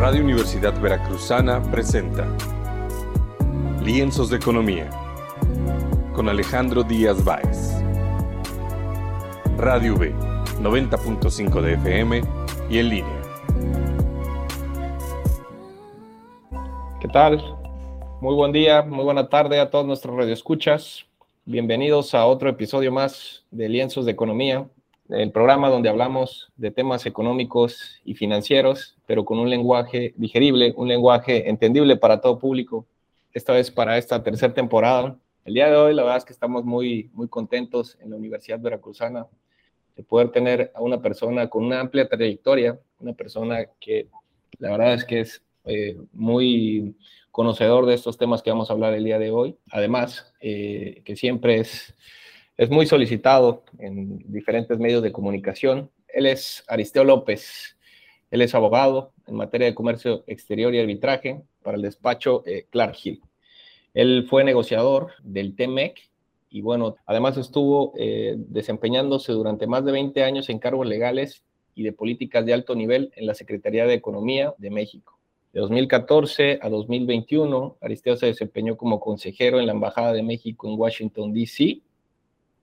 Radio Universidad Veracruzana presenta Lienzos de Economía con Alejandro Díaz Báez. Radio V, 90.5 de FM y en línea. ¿Qué tal? Muy buen día, muy buena tarde a todos nuestros radioescuchas. Bienvenidos a otro episodio más de Lienzos de Economía, el programa donde hablamos de temas económicos y financieros, pero con un lenguaje digerible, un lenguaje entendible para todo público. Esta vez para esta tercera temporada. El día de hoy, la verdad es que estamos muy, muy contentos en la Universidad Veracruzana de poder tener a una persona con una amplia trayectoria, una persona que la verdad es que es eh, muy conocedor de estos temas que vamos a hablar el día de hoy. Además, eh, que siempre es es muy solicitado en diferentes medios de comunicación. Él es Aristeo López. Él es abogado en materia de comercio exterior y arbitraje para el despacho eh, Clark Hill. Él fue negociador del TEMEC y bueno, además estuvo eh, desempeñándose durante más de 20 años en cargos legales y de políticas de alto nivel en la Secretaría de Economía de México. De 2014 a 2021, Aristeo se desempeñó como consejero en la Embajada de México en Washington, D.C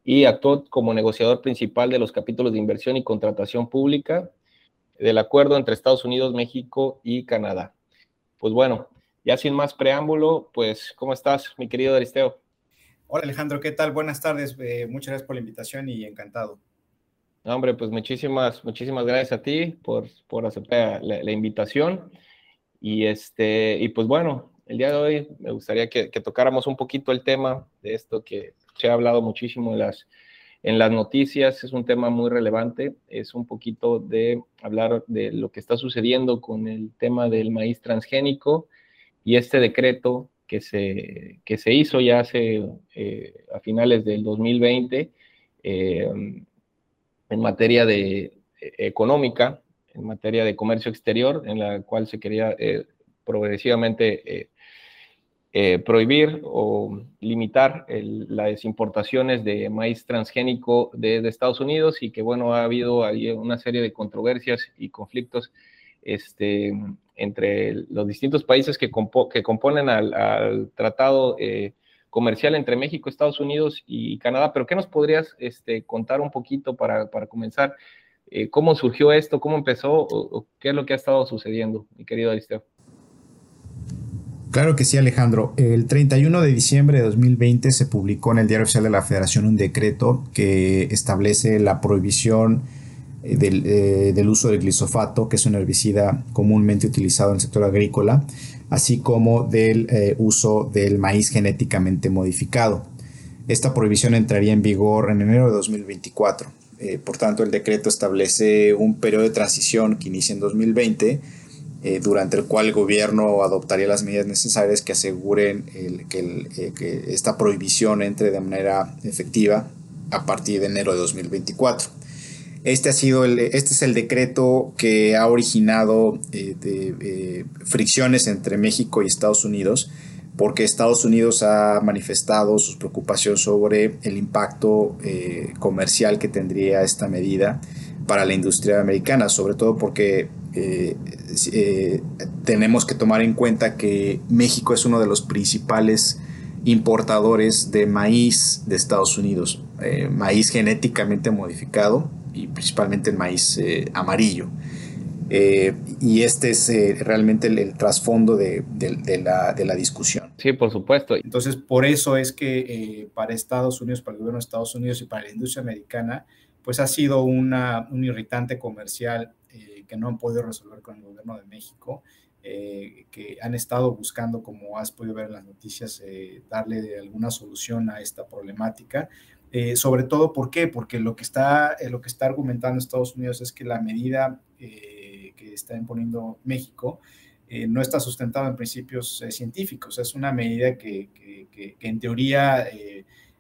y actuó como negociador principal de los capítulos de inversión y contratación pública del acuerdo entre Estados Unidos, México y Canadá. Pues bueno, ya sin más preámbulo, pues ¿cómo estás, mi querido Aristeo? Hola Alejandro, ¿qué tal? Buenas tardes, eh, muchas gracias por la invitación y encantado. hombre, pues muchísimas, muchísimas gracias a ti por, por aceptar la, invitación. Y, este, y pues bueno, el día de hoy me gustaría que, que tocáramos un poquito el tema de esto que se ha hablado muchísimo en las, en las noticias, es un tema muy relevante, es un poquito de hablar de lo que está sucediendo con el tema del maíz transgénico y este decreto que se, que se hizo ya hace eh, a finales del 2020 eh, en materia de eh, económica, en materia de comercio exterior, en la cual se quería progresivamente eh, prohibir o limitar las importaciones de maíz transgénico de, Estados Unidos y que, bueno, ha habido ahí una serie de controversias y conflictos este, entre los distintos países que, que componen al, tratado eh, comercial entre México, Estados Unidos y Canadá. Pero, ¿qué nos podrías este, contar un poquito para, para comenzar? Eh, ¿Cómo surgió esto? ¿Cómo empezó? O, ¿Qué es lo que ha estado sucediendo, mi querido Aristeo? Claro que sí, Alejandro. El 31 de diciembre de 2020 se publicó en el Diario Oficial de la Federación un decreto que establece la prohibición eh, eh, del, uso del glisofato, que es un herbicida comúnmente utilizado en el sector agrícola, así como del eh, uso del maíz genéticamente modificado. Esta prohibición entraría en vigor en enero de 2024. por tanto, el decreto establece un periodo de transición que inicia en 2020 eh, durante el cual el gobierno adoptaría las medidas necesarias que aseguren eh, que, esta prohibición entre de manera efectiva a partir de enero de 2024. Este, ha sido el, este es el decreto que ha originado eh, fricciones entre México y Estados Unidos, porque Estados Unidos ha manifestado sus preocupaciones sobre el impacto comercial que tendría esta medida para la industria americana, sobre todo porque eh, eh, tenemos que tomar en cuenta que México es uno de los principales importadores de maíz de Estados Unidos, eh, maíz genéticamente modificado y principalmente el maíz amarillo. y este es realmente el, trasfondo de, la, de, la, discusión. Sí, por supuesto. Entonces, por eso es que para Estados Unidos, para el gobierno de Estados Unidos y para la industria americana, pues ha sido una, un irritante comercial eh, que no han podido resolver con el gobierno de México, eh, que han estado buscando, como has podido ver en las noticias, eh, darle alguna solución a esta problemática. sobre todo, ¿por qué? Porque lo que está, lo que está argumentando Estados Unidos es que la medida que está imponiendo México no está sustentada en principios científicos. Es una medida que, que, que, que en teoría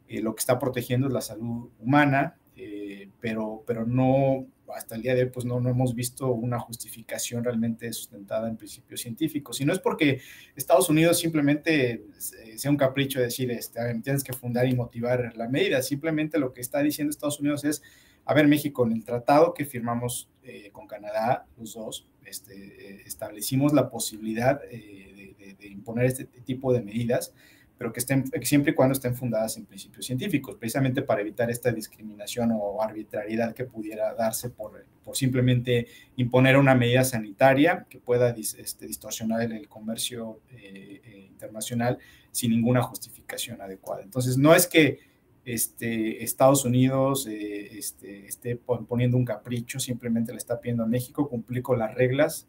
lo que está protegiendo es la salud humana, eh, pero, pero no, hasta el día de hoy, pues no, no hemos visto una justificación realmente sustentada en principios científicos. Y no es porque Estados Unidos simplemente sea un capricho de decir, este, tienes que fundar y motivar la medida, simplemente lo que está diciendo Estados Unidos es, a ver, México, en el tratado que firmamos eh, con Canadá, los dos, este, eh, establecimos la posibilidad de, de, imponer este tipo de medidas pero que estén siempre y cuando estén fundadas en principios científicos, precisamente para evitar esta discriminación o arbitrariedad que pudiera darse por, por simplemente imponer una medida sanitaria que pueda este, distorsionar el, comercio eh, eh, internacional sin ninguna justificación adecuada. Entonces, no es que este, Estados Unidos eh, este, esté poniendo un capricho, simplemente le está pidiendo a México cumplir con las reglas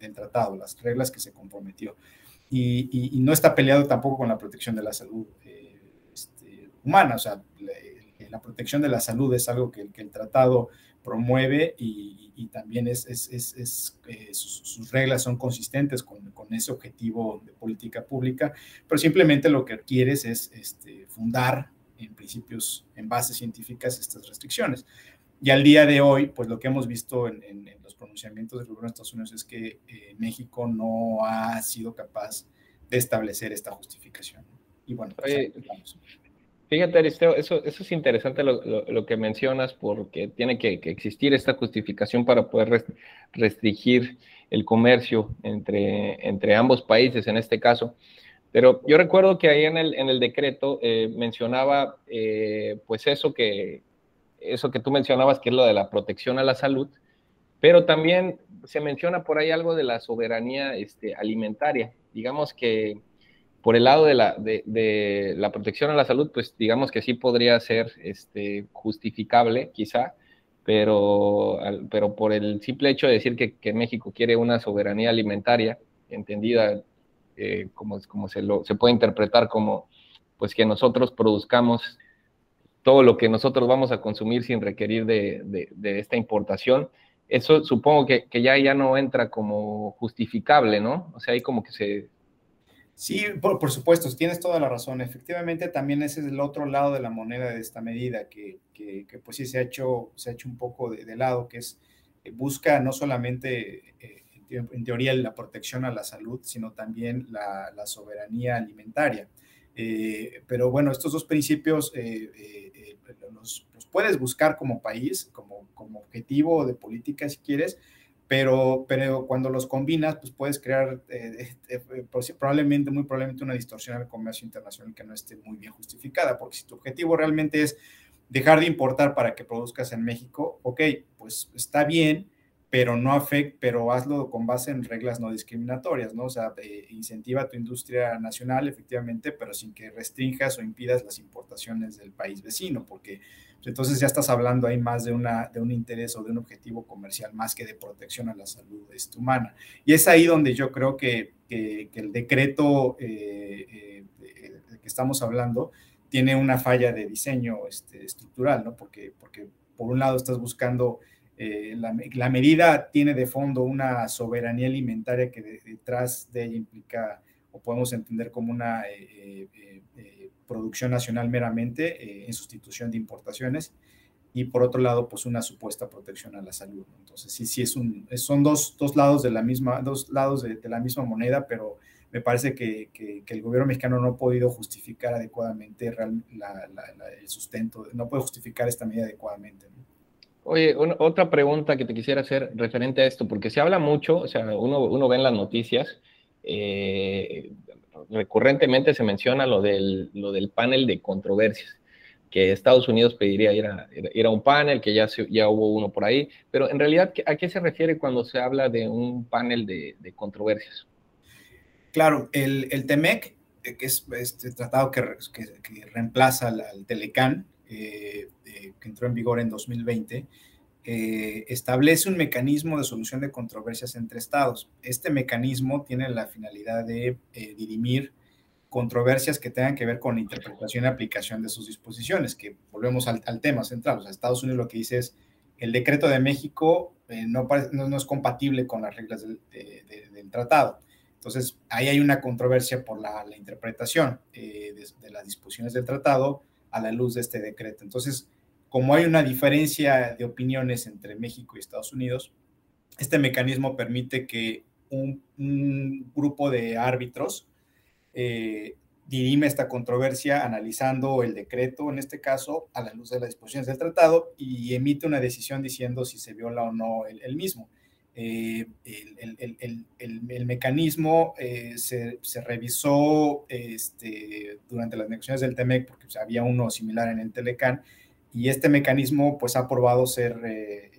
del tratado, las reglas que se comprometió y, no está peleado tampoco con la protección de la salud eh, este, humana. O sea, la, protección de la salud es algo que, el tratado promueve y, también es, es, eh, sus, reglas son consistentes con, con, ese objetivo de política pública, pero simplemente lo que quieres es este, fundar en principios, en bases científicas, estas restricciones. Y al día de hoy, pues lo que hemos visto en, los pronunciamientos del gobierno de Estados Unidos es que eh, México no ha sido capaz de establecer esta justificación. Y bueno, pues, fíjate, Aristeo, eso, eso es interesante lo, que mencionas porque tiene que, existir esta justificación para poder restringir el comercio entre, entre ambos países en este caso. Pero yo recuerdo que ahí en el, en el decreto eh, mencionaba eh, pues eso que, eso que tú mencionabas, que es lo de la protección a la salud, pero también se menciona por ahí algo de la soberanía este, alimentaria. Digamos que por el lado de la, de, la, protección a la salud, pues digamos que sí podría ser este, justificable, quizá, pero, pero por el simple hecho de decir que, México quiere una soberanía alimentaria, entendida eh, como, como se, lo, se puede interpretar como pues que nosotros produzcamos todo lo que nosotros vamos a consumir sin requerir de, esta importación. Eso supongo que, ya, ya no entra como justificable, ¿no? O sea, ahí como que se... Sí, por, supuesto, tienes toda la razón. Efectivamente, también ese es el otro lado de la moneda de esta medida, que, pues sí se ha hecho, se ha hecho un poco de, lado, que es, eh, busca no solamente... Eh, en teoría la protección a la salud, sino también la, soberanía alimentaria. Eh, pero bueno, estos dos principios los, puedes buscar como país, como, como objetivo de política si quieres, pero, pero cuando los combinas, pues puedes crear eh, eh, eh, probablemente, muy probablemente una distorsión al comercio internacional que no esté muy bien justificada, porque si tu objetivo realmente es dejar de importar para que produzcas en México, ok, pues está bien, pero no afecta, pero hazlo con base en reglas no discriminatorias, ¿no? O sea, incentiva tu industria nacional, efectivamente, pero sin que restringas o impidas las importaciones del país vecino, porque entonces ya estás hablando ahí más de, una, de un interés o de un objetivo comercial más que de protección a la salud este, humana. Y es ahí donde yo creo que, que, el decreto eh, eh, que estamos hablando tiene una falla de diseño este, estructural, ¿no? Porque, porque por un lado estás buscando eh, la, medida tiene de fondo una soberanía alimentaria que detrás de ella implica, o podemos entender como una producción nacional meramente en sustitución de importaciones, y por otro lado, pues una supuesta protección a la salud. Entonces, sí, sí, es un, son dos, dos lados de la misma, dos lados de, la misma moneda, pero me parece que, que, el gobierno mexicano no ha podido justificar adecuadamente el sustento, no puede justificar esta medida adecuadamente. Oye, otra pregunta que te quisiera hacer referente a esto, porque se habla mucho, o sea, uno, uno ve en las noticias, eh, recurrentemente se menciona lo del, lo del panel de controversias, que Estados Unidos pediría ir a, un panel, que ya, ya hubo uno por ahí, pero en realidad, ¿a qué se refiere cuando se habla de un panel de, de controversias? Claro, el, el TEMEC, eh, que es este tratado que, que, reemplaza al Telecán, eh, que entró en vigor en 2020, eh, establece un mecanismo de solución de controversias entre estados. Este mecanismo tiene la finalidad de eh, dirimir controversias que tengan que ver con la interpretación y aplicación de sus disposiciones, que volvemos al, tema central. O Estados Unidos lo que dice es, el decreto de México no, no, es compatible con las reglas del, tratado. Entonces, ahí hay una controversia por la, interpretación de, las disposiciones del tratado a la luz de este decreto. Entonces, como hay una diferencia de opiniones entre México y Estados Unidos, este mecanismo permite que un, grupo de árbitros eh, dirime esta controversia analizando el decreto, en este caso, a la luz de las disposiciones del tratado, y emite una decisión diciendo si se viola o no el, mismo. Eh, el, mecanismo eh, se, revisó este, durante las negociaciones del TEMEC, porque había uno similar en el Telecán, y este mecanismo pues ha probado ser eh,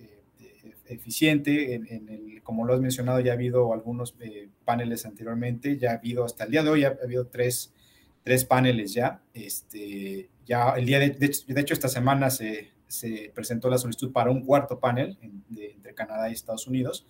eficiente. En, el, como lo has mencionado, ya ha habido algunos paneles anteriormente, ya ha habido hasta el día de hoy, ha habido tres tres paneles ya. Este, ya el día de, de, hecho, esta semana se, se, presentó la solicitud para un cuarto panel entre Canadá y Estados Unidos.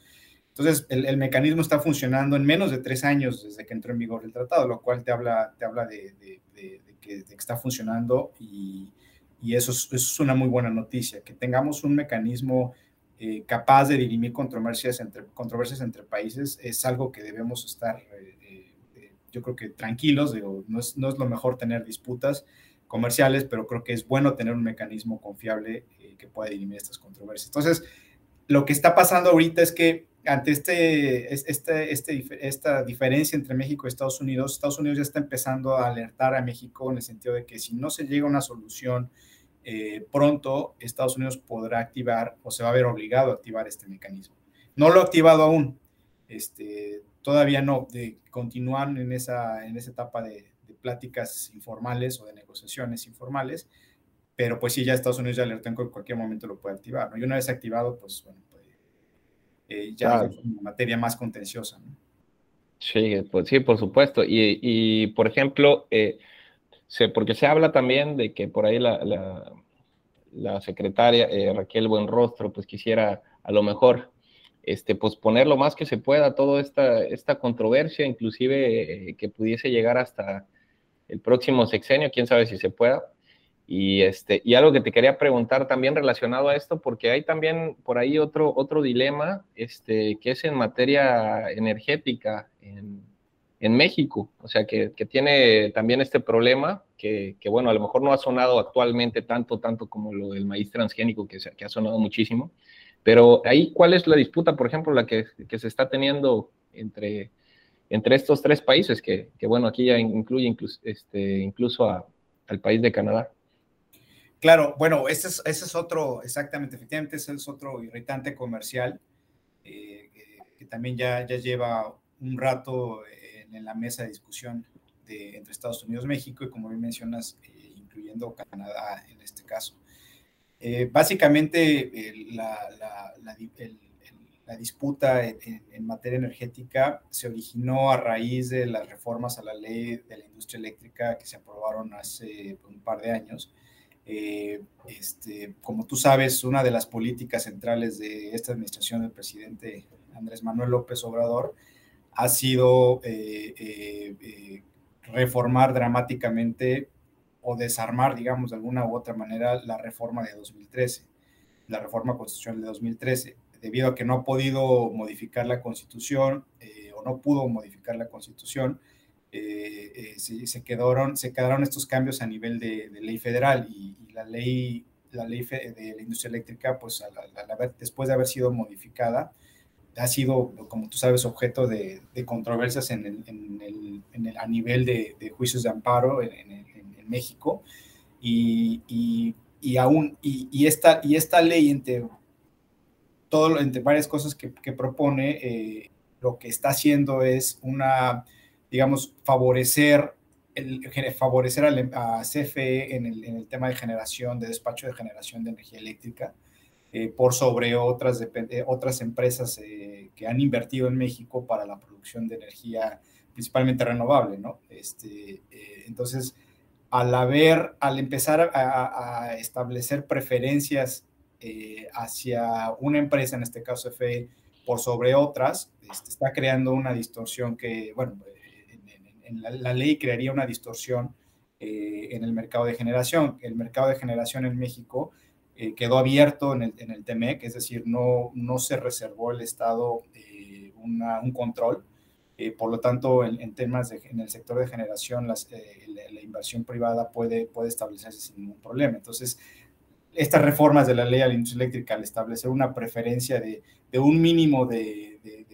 Entonces, el, mecanismo está funcionando en menos de tres años desde que entró en vigor el tratado, lo cual te habla, te habla de, de, que, que, está funcionando y, y eso, es, eso, es, una muy buena noticia, que tengamos un mecanismo eh, capaz de dirimir controversias entre, controversias entre países es algo que debemos estar eh, yo creo que tranquilos, digo, no es, no es lo mejor tener disputas comerciales, pero creo que es bueno tener un mecanismo confiable eh, que pueda dirimir estas controversias. Entonces, lo que está pasando ahorita es que ante este, este, este, esta diferencia entre México y Estados Unidos, Estados Unidos ya está empezando a alertar a México en el sentido de que si no se llega a una solución eh, pronto, Estados Unidos podrá activar o se va a ver obligado a activar este mecanismo. No lo ha activado aún. Este, todavía no, de continuar en esa, en esa etapa de, pláticas informales o de negociaciones informales, pero pues sí, ya Estados Unidos ya alertó en que en cualquier momento lo puede activar, ¿no? Y una vez activado, pues bueno, eh, ya es una materia más contenciosa, ¿no? Sí, pues sí, por supuesto. Y, y por ejemplo, eh, se, porque se habla también de que por ahí la, la, la secretaria eh, Raquel Buenrostro, pues quisiera a lo mejor este, posponer lo más que se pueda toda esta, esta controversia, inclusive eh, que pudiese llegar hasta el próximo sexenio, quién sabe si se pueda. Y, este, y algo que te quería preguntar también relacionado a esto, porque hay también por ahí otro, otro dilema, este, que es en materia energética en, en México, o sea, que, que, tiene también este problema, que, que, bueno, a lo mejor no ha sonado actualmente tanto, tanto como lo del maíz transgénico, que, se, que ha sonado muchísimo, pero ahí, ¿cuál es la disputa, por ejemplo, la que, que se está teniendo entre, entre estos tres países, que, que bueno, aquí ya incluye incluso, este, incluso a, al país de Canadá? Claro, bueno, ese es, ese es otro, exactamente, efectivamente, ese es otro irritante comercial eh, que, también ya, ya lleva un rato en, en, la mesa de discusión de, entre Estados Unidos y México, y como bien mencionas, eh, incluyendo Canadá en este caso. Eh, básicamente, la, disputa en, materia energética se originó a raíz de las reformas a la ley de la industria eléctrica que se aprobaron hace un par de años. Eh, este, como tú sabes, una de las políticas centrales de esta administración del presidente Andrés Manuel López Obrador ha sido eh, reformar dramáticamente o desarmar, digamos, de alguna u otra manera la reforma de 2013, la reforma constitucional de 2013, debido a que no ha podido modificar la constitución eh, o no pudo modificar la constitución, eh, eh, se, quedaron, se quedaron estos cambios a nivel de, ley federal y, la ley, la ley de la industria eléctrica, pues después de haber sido modificada, ha sido, como tú sabes, objeto de, controversias en el, en el, a nivel de, juicios de amparo en, el México. Y, y, aún, y, esta, y esta ley, entre, todo, entre varias cosas que, propone, eh, lo que está haciendo es una, digamos, favorecer, el, favorecer a, CFE en el, en el, tema de generación, de despacho de generación de energía eléctrica, eh, por sobre otras, eh, otras empresas que han invertido en México para la producción de energía principalmente renovable, ¿no? Este, entonces, al haber, al empezar a, establecer preferencias eh, hacia una empresa, en este caso FE, por sobre otras, este, está creando una distorsión que, bueno, en, la, ley crearía una distorsión eh, en el mercado de generación. El mercado de generación en México eh, quedó abierto en el, en el TEMEC, es decir, no, no se reservó el Estado un control eh, por lo tanto, en, temas de, en el sector de generación, las, eh, la, inversión privada puede, puede establecerse sin ningún problema. Entonces, estas reformas de la ley a la industria eléctrica, al establecer una preferencia de, de un mínimo de, de,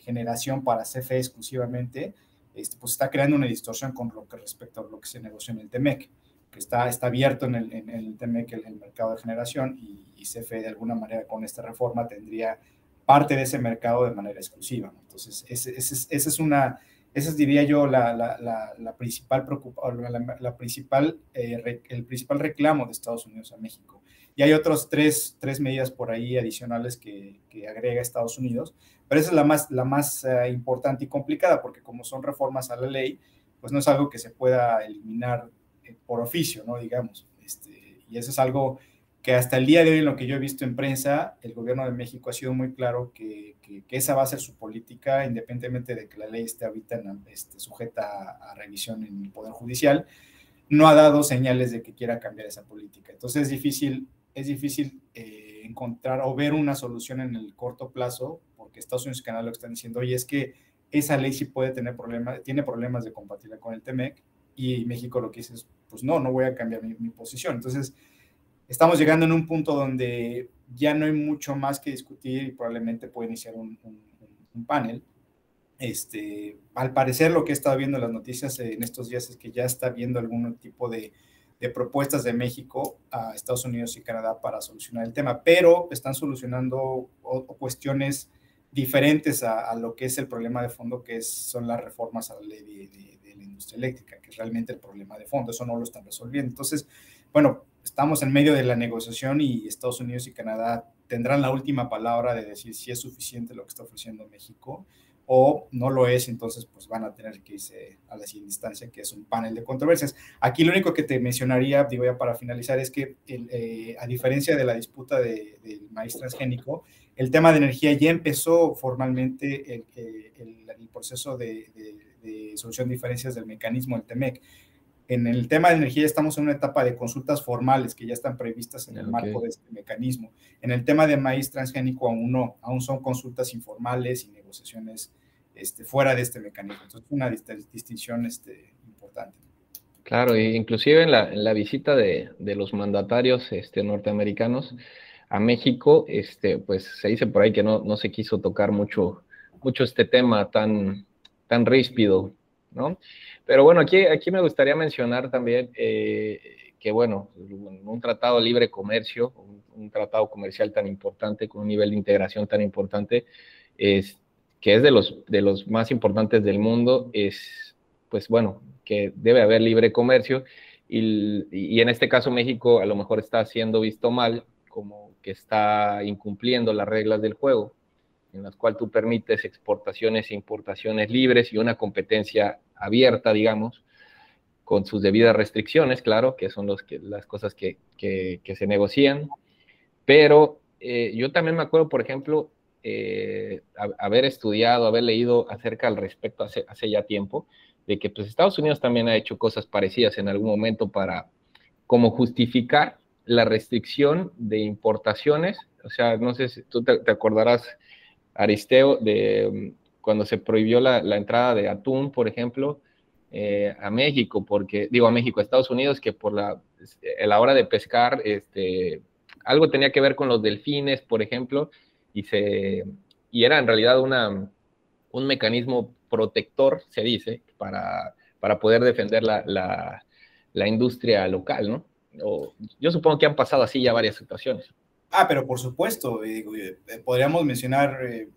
generación para CFE exclusivamente, este, pues está creando una distorsión con lo que respecto a lo que se negoció en el TEMEC, que está, está abierto en el, en el TEMEC el, mercado de generación y, y, CFE de alguna manera con esta reforma tendría parte de ese mercado de manera exclusiva. Entonces, esa es una, esa es, diría yo, la, la, la, principal la, principal, eh, el principal reclamo de Estados Unidos a México. Y hay otros tres, tres medidas por ahí adicionales que, que, agrega Estados Unidos, pero esa es la más, la más uh, importante y complicada, porque como son reformas a la ley, pues no es algo que se pueda eliminar eh, por oficio, ¿no? Digamos. Este, y eso es algo que hasta el día de hoy, en lo que yo he visto en prensa, el gobierno de México ha sido muy claro que, que, esa va a ser su política, independientemente de que la ley esté ahorita en, este, sujeta a, revisión en el Poder Judicial, no ha dado señales de que quiera cambiar esa política. Entonces es difícil, es difícil eh, encontrar o ver una solución en el corto plazo, porque Estados Unidos y Canadá lo están diciendo, oye, es que esa ley sí puede tener problemas, tiene problemas de compatibilidad con el TEMEC, y México lo que dice es, pues no, no voy a cambiar mi, mi posición. Entonces, estamos llegando en un punto donde ya no hay mucho más que discutir y probablemente puede iniciar un, panel. Este, al parecer lo que he estado viendo en las noticias en estos días es que ya está viendo algún tipo de, propuestas de México a Estados Unidos y Canadá para solucionar el tema, pero están solucionando cuestiones diferentes a, lo que es el problema de fondo, que son las reformas a la ley de, de, la industria eléctrica, que es realmente el problema de fondo, eso no lo están resolviendo. Entonces, bueno, estamos en medio de la negociación y Estados Unidos y Canadá tendrán la última palabra de decir si es suficiente lo que está ofreciendo México o no lo es, entonces pues van a tener que irse a la siguiente instancia, que es un panel de controversias. Aquí lo único que te mencionaría, digo ya para finalizar, es que eh, a diferencia de la disputa del maíz transgénico, el tema de energía ya empezó formalmente el, el, proceso de, de, de, solución de diferencias del mecanismo del TEMEC en el tema de energía estamos en una etapa de consultas formales que ya están previstas en el marco de este mecanismo. En el tema de maíz transgénico aún no, aún son consultas informales y negociaciones este, fuera de este mecanismo. Entonces, una distinción este, importante. Claro, e inclusive en la, visita de, los mandatarios este, norteamericanos a México, este, pues se dice por ahí que no, no se quiso tocar mucho, mucho este tema tan, tan ríspido, ¿no? Pero bueno, aquí, aquí me gustaría mencionar también eh, que, bueno, un tratado de libre comercio, un, tratado comercial tan importante, con un nivel de integración tan importante, es, que es de los, de los más importantes del mundo, es, pues bueno, que debe haber libre comercio. Y, y en este caso México a lo mejor está siendo visto mal, como está incumpliendo las reglas del juego en las cuales tú permites exportaciones e importaciones libres y una competencia abierta, digamos, con sus debidas restricciones, claro, que son los que, las cosas que, que, se negocian. Pero eh, yo también me acuerdo, por ejemplo, eh, haber estudiado, haber leído acerca al respecto hace, hace ya tiempo, de que pues Estados Unidos también ha hecho cosas parecidas en algún momento para como justificar la restricción de importaciones. O sea, no sé si tú te acordarás Aristeo, de mm, cuando se prohibió la, entrada de atún, por ejemplo, eh, a México, porque, digo a México, a Estados Unidos, que por la, a la hora de pescar, este, algo tenía que ver con los delfines, por ejemplo, y, se, y era en realidad una, un mecanismo protector, se dice, para, para poder defender la, la, la industria local, ¿no? Yo supongo que han pasado así ya varias situaciones. Ah, pero por supuesto, eh, podríamos mencionar eh,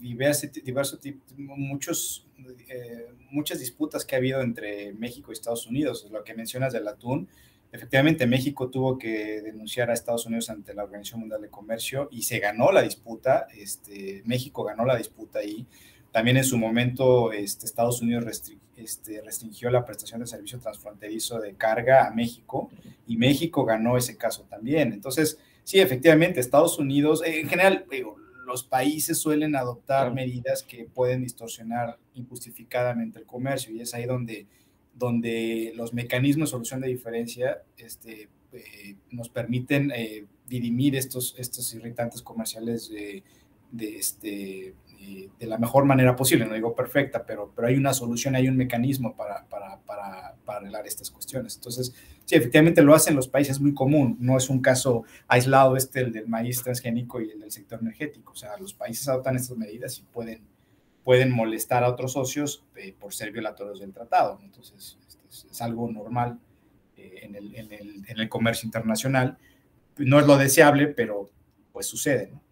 diversos, diversos muchos, eh, muchas disputas que ha habido entre México y Estados Unidos. Lo que mencionas del atún, efectivamente México tuvo que denunciar a Estados Unidos ante la Organización Mundial de Comercio y se ganó la disputa. Este, México ganó la disputa ahí. También en su momento este, Estados Unidos este, restringió la prestación de servicio transfronterizo de carga a México y México ganó ese caso también. Entonces, sí, efectivamente, Estados Unidos, eh, en general, los países suelen adoptar medidas que pueden distorsionar injustificadamente el comercio y es ahí donde, donde los mecanismos de solución de diferencia este, eh, nos permiten eh, dirimir estos, estos irritantes comerciales de, de este, de la mejor manera posible, no digo perfecta, pero, pero hay una solución, hay un mecanismo para, para, para, arreglar estas cuestiones. Entonces, sí, efectivamente lo hacen los países, es muy común, no es un caso aislado este, el del maíz transgénico y el del sector energético, o sea, los países adoptan estas medidas y pueden, pueden molestar a otros socios eh, por ser violatorios del tratado. Entonces, este, es, algo normal eh, en, el, en, el, en, el, comercio internacional. No es lo deseable, pero pues sucede, ¿no?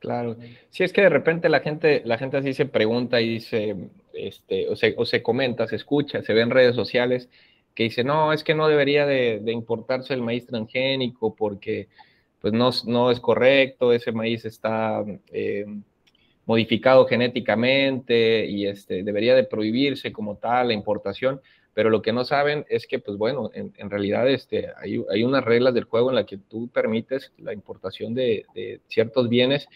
Claro. Si es que de repente la gente, la gente así se pregunta y dice, este, o, se, o se comenta, se escucha, se ve en redes sociales que dice, no, es que no debería de, de importarse el maíz transgénico porque pues no, no es correcto, ese maíz está eh, modificado genéticamente y este, debería de prohibirse como tal la importación, pero lo que no saben es que, pues bueno, en, en realidad este, hay, hay, unas reglas del juego en las que tú permites la importación de, de ciertos bienes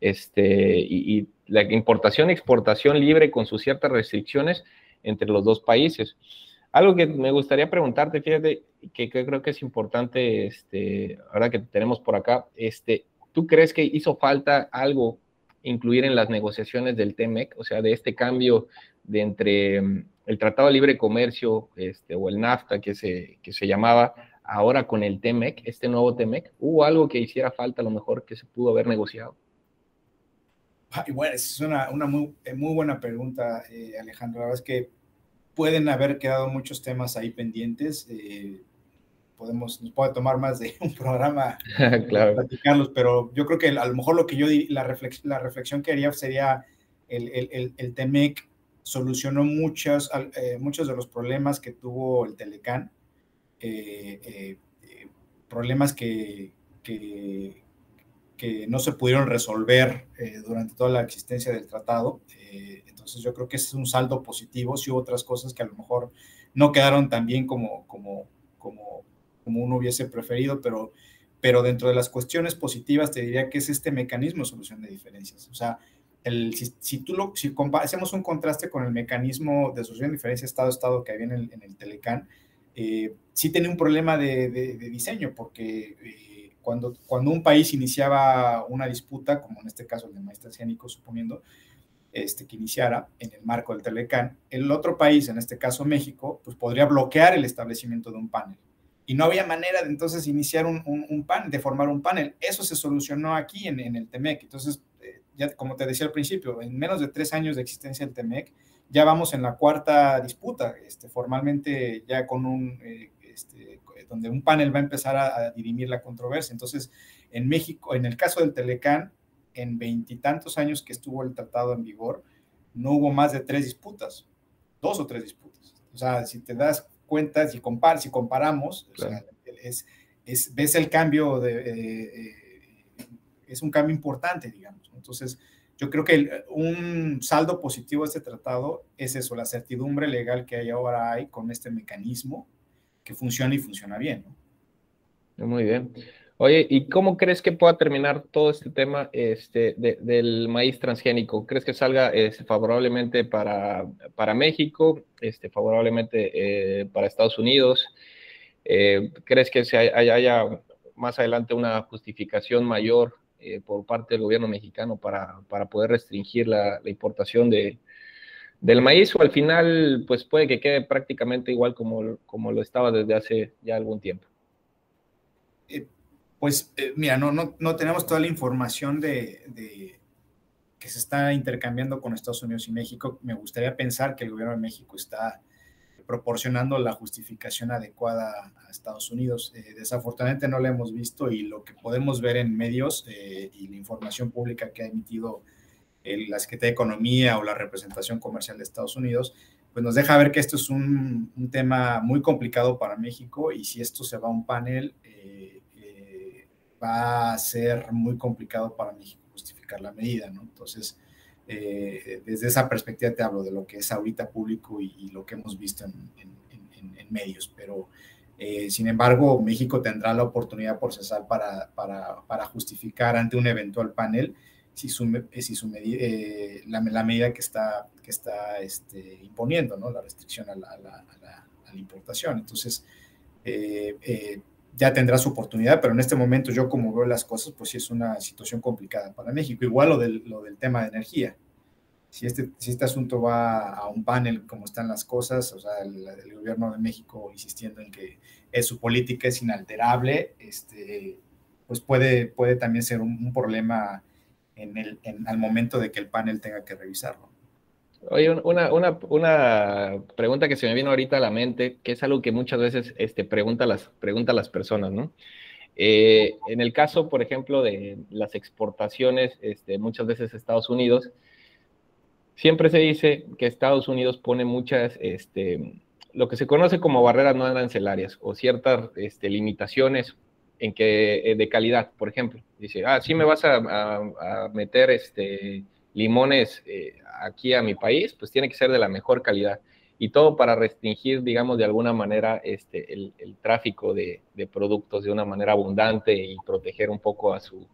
este, y, la importación y exportación libre con sus ciertas restricciones entre los dos países. Algo que me gustaría preguntarte, fíjate, que, que, creo que es importante, este, ahora que tenemos por acá, este, ¿tú crees que hizo falta algo incluir en las negociaciones del TEMEC, o sea, de este cambio de entre mm, el Tratado de Libre Comercio este, o el NAFTA que se, que se llamaba ahora con el TEMEC, este nuevo TEMEC? ¿Hubo algo que hiciera falta a lo mejor que se pudo haber negociado? Ay, bueno, es una, una muy, eh, muy, buena pregunta, eh, Alejandro. La verdad es que pueden haber quedado muchos temas ahí pendientes. Eh, podemos, nos puede tomar más de un programa claro. platicarlos, pero yo creo que a lo mejor lo que yo, la, reflex, la reflexión que haría sería el, el, el TEMEC solucionó muchos, eh, muchos de los problemas que tuvo el Telecán, eh, eh, problemas que, que, que, no se pudieron resolver eh, durante toda la existencia del tratado. entonces yo creo que es un saldo positivo, si hubo otras cosas que a lo mejor no quedaron tan bien como, como, como, como uno hubiese preferido, pero, pero dentro de las cuestiones positivas te diría que es este mecanismo de solución de diferencias. O sea, el, si, si, tú lo, si hacemos un contraste con el mecanismo de solución de diferencias Estado-Estado que había en el, en el Telecán, eh, sí tenía un problema de, de, de diseño, porque eh, cuando, cuando un país iniciaba una disputa, como en este caso el de transgénico, suponiendo este, que iniciara en el marco del Telecán, el otro país, en este caso México, pues podría bloquear el establecimiento de un panel y no había manera de entonces iniciar un, un, un panel, de formar un panel. Eso se solucionó aquí en, en el TEMEC. Entonces, ya como te decía al principio, en menos de tres años de existencia del TEMEC, ya vamos en la cuarta disputa, este, formalmente ya con un, eh, este, donde un panel va a empezar a, a, dirimir la controversia. Entonces, en México, en el caso del Telecán, en veintitantos años que estuvo el tratado en vigor, no hubo más de tres disputas, dos o tres disputas. O sea, si te das cuentas y compar, si comparamos, claro. o sea, es, es, ves el cambio de, eh, eh, es un cambio importante, digamos. Entonces, yo creo que un saldo positivo de este tratado es eso, la certidumbre legal que hay ahora hay con este mecanismo que funciona y funciona bien. ¿no? Muy bien. Oye, ¿y cómo crees que pueda terminar todo este tema este, de, del maíz transgénico? ¿Crees que salga este, favorablemente para, para, México, este, favorablemente eh, para Estados Unidos? Eh, ¿Crees que se haya, más adelante una justificación mayor eh, por parte del gobierno mexicano para, para poder restringir la, importación de, del maíz o al final pues puede que quede prácticamente igual como, como lo estaba desde hace ya algún tiempo? Pues eh, mira, no, no, no, tenemos toda la información de, que se está intercambiando con Estados Unidos y México. Me gustaría pensar que el gobierno de México está proporcionando la justificación adecuada a Estados Unidos. Eh, desafortunadamente no la hemos visto y lo que podemos ver en medios eh, y la información pública que ha emitido el, la Secretaría de Economía o la representación comercial de Estados Unidos, pues nos deja ver que esto es un, un tema muy complicado para México y si esto se va a un panel, eh, va a ser muy complicado para México justificar la medida, ¿no? Entonces, eh, desde esa perspectiva te hablo de lo que es ahorita público y, y lo que hemos visto en, en, en, en medios, pero eh, sin embargo, México tendrá la oportunidad por cesar para, para, para justificar ante un eventual panel si su, si su eh, la, la, medida que está, que está este, imponiendo, ¿no? La restricción a la, a la, a la, a la importación. Entonces, eh, eh, ya tendrá su oportunidad, pero en este momento yo como veo las cosas, pues sí es una situación complicada para México. Igual lo del, tema de energía. Si este, si este asunto va a un panel como están las cosas, o sea, el, gobierno de México insistiendo en que es, su política es inalterable, este, pues puede, puede también ser un, problema en el, al momento de que el panel tenga que revisarlo. Oye, una, una, una, pregunta que se me vino ahorita a la mente, que es algo que muchas veces este, pregunta, las, pregunta las personas, ¿no? Eh, en el caso, por ejemplo, de las exportaciones, este, muchas veces a Estados Unidos, siempre se dice que Estados Unidos pone muchas, este, lo que se conoce como barreras no arancelarias o ciertas este, limitaciones en que, eh, de calidad, por ejemplo. Dice, ah, sí me vas a, a, meter este, limones eh, aquí a mi país, pues tiene que ser de la mejor calidad. Y todo para restringir, digamos, de alguna manera este, el, tráfico de, productos de una manera abundante y proteger un poco a su,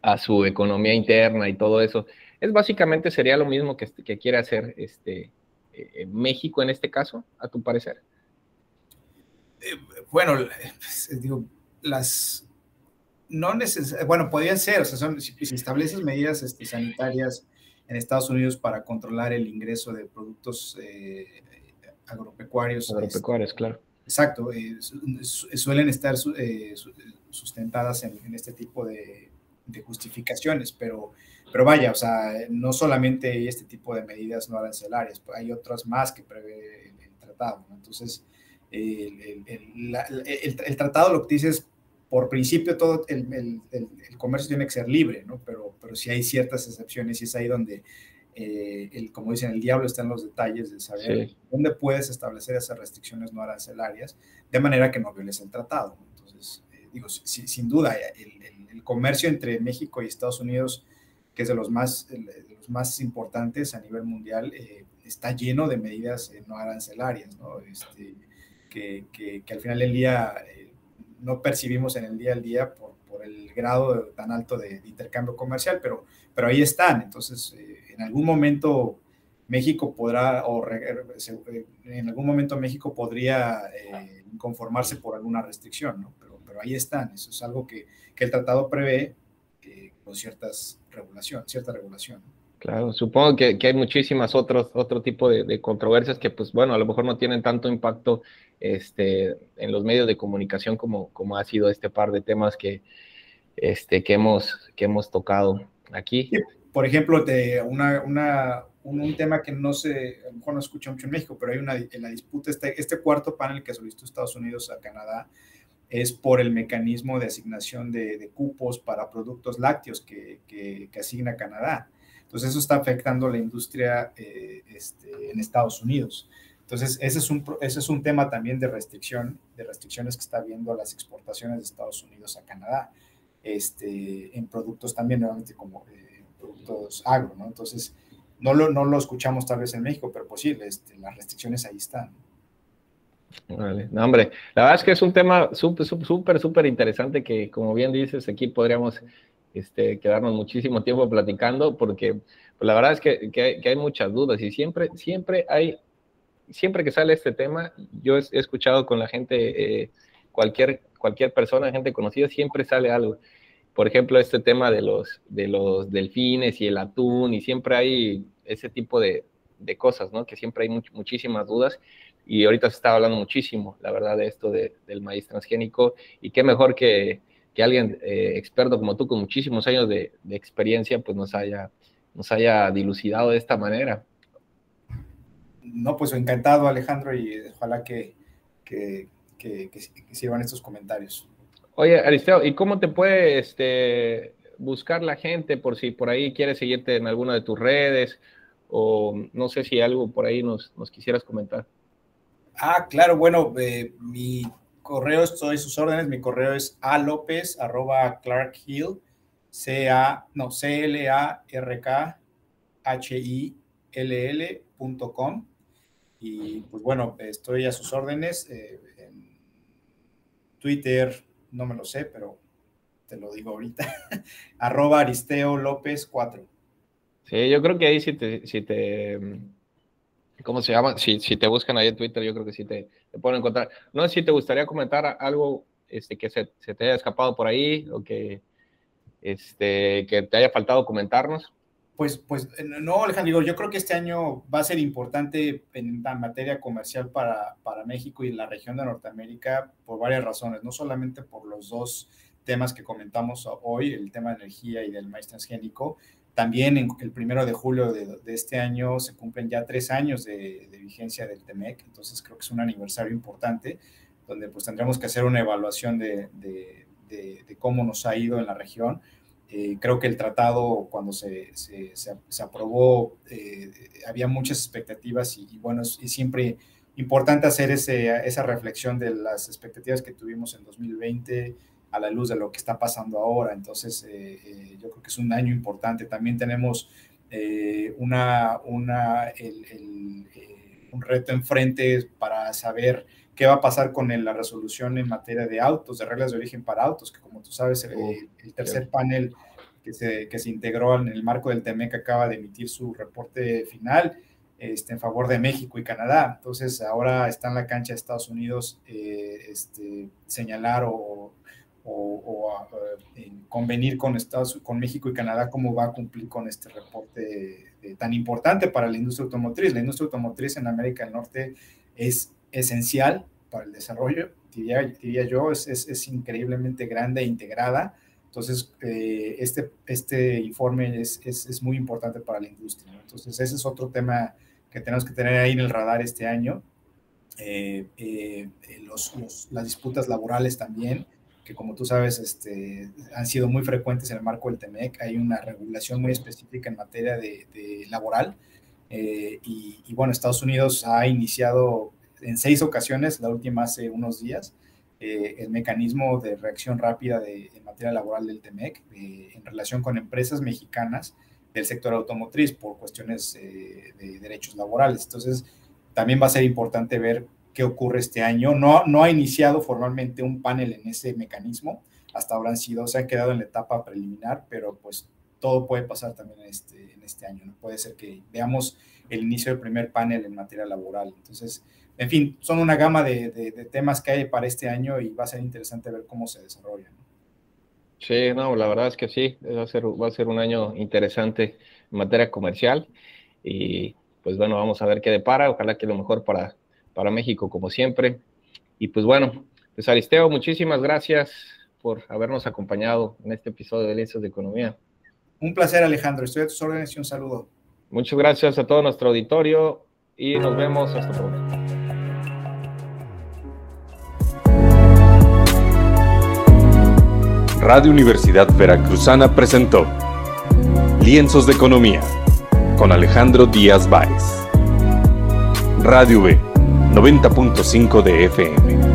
a su economía interna y todo eso. Es básicamente sería lo mismo que, que quiere hacer este, eh, México en este caso, a tu parecer. Eh, bueno, pues, digo, las no necesariamente, bueno, podrían ser, o sea, son, si, si estableces medidas este, sanitarias en Estados Unidos para controlar el ingreso de productos eh, agropecuarios. Agropecuarios, este, claro. Exacto, eh, suelen estar eh, sustentadas en, en, este tipo de, de, justificaciones, pero, pero vaya, o sea, no solamente este tipo de medidas no arancelarias, hay otras más que prevé el, el tratado. ¿no? Entonces, el, la, el, tratado lo que dice es por principio todo el, el, el, comercio tiene que ser libre, ¿no? Pero, pero sí hay ciertas excepciones y es ahí donde, eh, el, como dicen, el diablo está en los detalles de saber sí. dónde puedes establecer esas restricciones no arancelarias de manera que no violes el tratado. Entonces, eh, digo, si, sin duda, el, comercio entre México y Estados Unidos, que es de los más, de los más importantes a nivel mundial, eh, está lleno de medidas no arancelarias, ¿no? Este, que, que, que, al final del día no percibimos en el día al día por, por el grado tan alto de, intercambio comercial, pero, pero ahí están. Entonces, eh, en algún momento México podrá, o eh, en algún momento México podría eh, conformarse por alguna restricción, ¿no? Pero, pero ahí están. Eso es algo que, que el tratado prevé con ciertas regulación, cierta regulación. Claro, supongo que, que, hay muchísimas otros, otro tipo de, controversias que, pues bueno, a lo mejor no tienen tanto impacto este, en los medios de comunicación como, como ha sido este par de temas que, este, que, hemos, que hemos tocado aquí. Por ejemplo, de una, una, un, tema que no se, a lo mejor no escucha mucho en México, pero hay una, en la disputa, este, este cuarto panel que solicitó Estados Unidos a Canadá es por el mecanismo de asignación de, de cupos para productos lácteos que, que asigna Canadá. Entonces eso está afectando la industria eh, este, en Estados Unidos. Entonces ese es, un, ese es un tema también de restricción, de restricciones que está viendo las exportaciones de Estados Unidos a Canadá, este, en productos también nuevamente como eh, productos agro, ¿no? Entonces no lo, no lo escuchamos tal vez en México, pero posible, este, las restricciones ahí están. Vale. No, hombre, la verdad es que es un tema súper, súper, súper interesante que, como bien dices, aquí podríamos este, quedarnos muchísimo tiempo platicando porque pues, la verdad es que, que, hay, que, hay, muchas dudas y siempre, siempre hay, siempre que sale este tema, yo he, he escuchado con la gente, eh, cualquier, cualquier persona, gente conocida, siempre sale algo. Por ejemplo, este tema de los, de los delfines y el atún y siempre hay ese tipo de, de cosas, ¿no? Que siempre hay much, muchísimas dudas y ahorita se está hablando muchísimo, la verdad, de esto de, del maíz transgénico y qué mejor que que alguien eh, experto como tú, con muchísimos años de, de, experiencia, pues nos haya, nos haya dilucidado de esta manera. No, pues encantado, Alejandro, y ojalá que, que, que, que sirvan estos comentarios. Oye, Aristeo, ¿y cómo te puede este, buscar la gente por si por ahí quieres seguirte en alguna de tus redes? O no sé si algo por ahí nos, nos quisieras comentar. Ah, claro, bueno, eh, mi correo, estoy sus órdenes. Mi correo es a lópez arroba Clark Hill, C A, no, C L A R K H I L L punto com. Y pues bueno, estoy a sus órdenes. Eh, en Twitter, no me lo sé, pero te lo digo ahorita. arroba Aristeo López 4. Sí, yo creo que ahí si te, si te ¿cómo se llama? Si, si, te buscan ahí en Twitter, yo creo que sí te, te pueden encontrar. No sé si te gustaría comentar algo este, que se, se, te haya escapado por ahí o que, este, que te haya faltado comentarnos. Pues, pues no, Alejandro, yo creo que este año va a ser importante en la materia comercial para, para México y la región de Norteamérica por varias razones, no solamente por los dos temas que comentamos hoy, el tema de energía y del maíz transgénico. También el primero de julio de, este año se cumplen ya tres años de, vigencia del TEMEC, entonces creo que es un aniversario importante donde pues tendremos que hacer una evaluación de, cómo nos ha ido en la región. Eh, creo que el tratado cuando se, se, se, aprobó eh, había muchas expectativas y, bueno, es, siempre importante hacer ese, esa reflexión de las expectativas que tuvimos en 2020 a la luz de lo que está pasando ahora. Entonces, eh, eh, yo creo que es un año importante. También tenemos eh, una, una, un reto enfrente para saber qué va a pasar con la resolución en materia de autos, de reglas de origen para autos, que como tú sabes, el, tercer panel que se, que se integró en el marco del TEMEC acaba de emitir su reporte final. Este, en favor de México y Canadá. Entonces, ahora está en la cancha de Estados Unidos este, señalar o o, eh, convenir con Estados con México y Canadá cómo va a cumplir con este reporte tan importante para la industria automotriz. La industria automotriz en América del Norte es esencial para el desarrollo, diría, diría yo, es, es, increíblemente grande e integrada. Entonces, eh, este, este informe es, es, muy importante para la industria. Entonces, ese es otro tema que tenemos que tener ahí en el radar este año. Eh, los, las disputas laborales también que como tú sabes este, han sido muy frecuentes en el marco del TEMEC. Hay una regulación muy específica en materia de, laboral. Eh, y, bueno, Estados Unidos ha iniciado en seis ocasiones, la última hace unos días, eh, el mecanismo de reacción rápida de, en materia laboral del TEMEC eh, en relación con empresas mexicanas del sector automotriz por cuestiones de derechos laborales. Entonces, también va a ser importante ver qué ocurre este año. No, no ha iniciado formalmente un panel en ese mecanismo. Hasta ahora han sido, se han quedado en la etapa preliminar, pero pues todo puede pasar también en este, en este año. ¿no? Puede ser que veamos el inicio del primer panel en materia laboral. Entonces, en fin, son una gama de, temas que hay para este año y va a ser interesante ver cómo se desarrollan. Sí, no, la verdad es que sí, va a ser, va a ser un año interesante en materia comercial y pues bueno, vamos a ver qué depara, ojalá que lo mejor para, para México, como siempre. Y pues bueno, pues Aristeo, muchísimas gracias por habernos acompañado en este episodio de Lienzos de Economía. Un placer, Alejandro. Estoy a tus órdenes y un saludo. Muchas gracias a todo nuestro auditorio y nos vemos hasta pronto. Radio Universidad Veracruzana presentó Lienzos de Economía con Alejandro Díaz Báez. Radio B 90.5 de FM.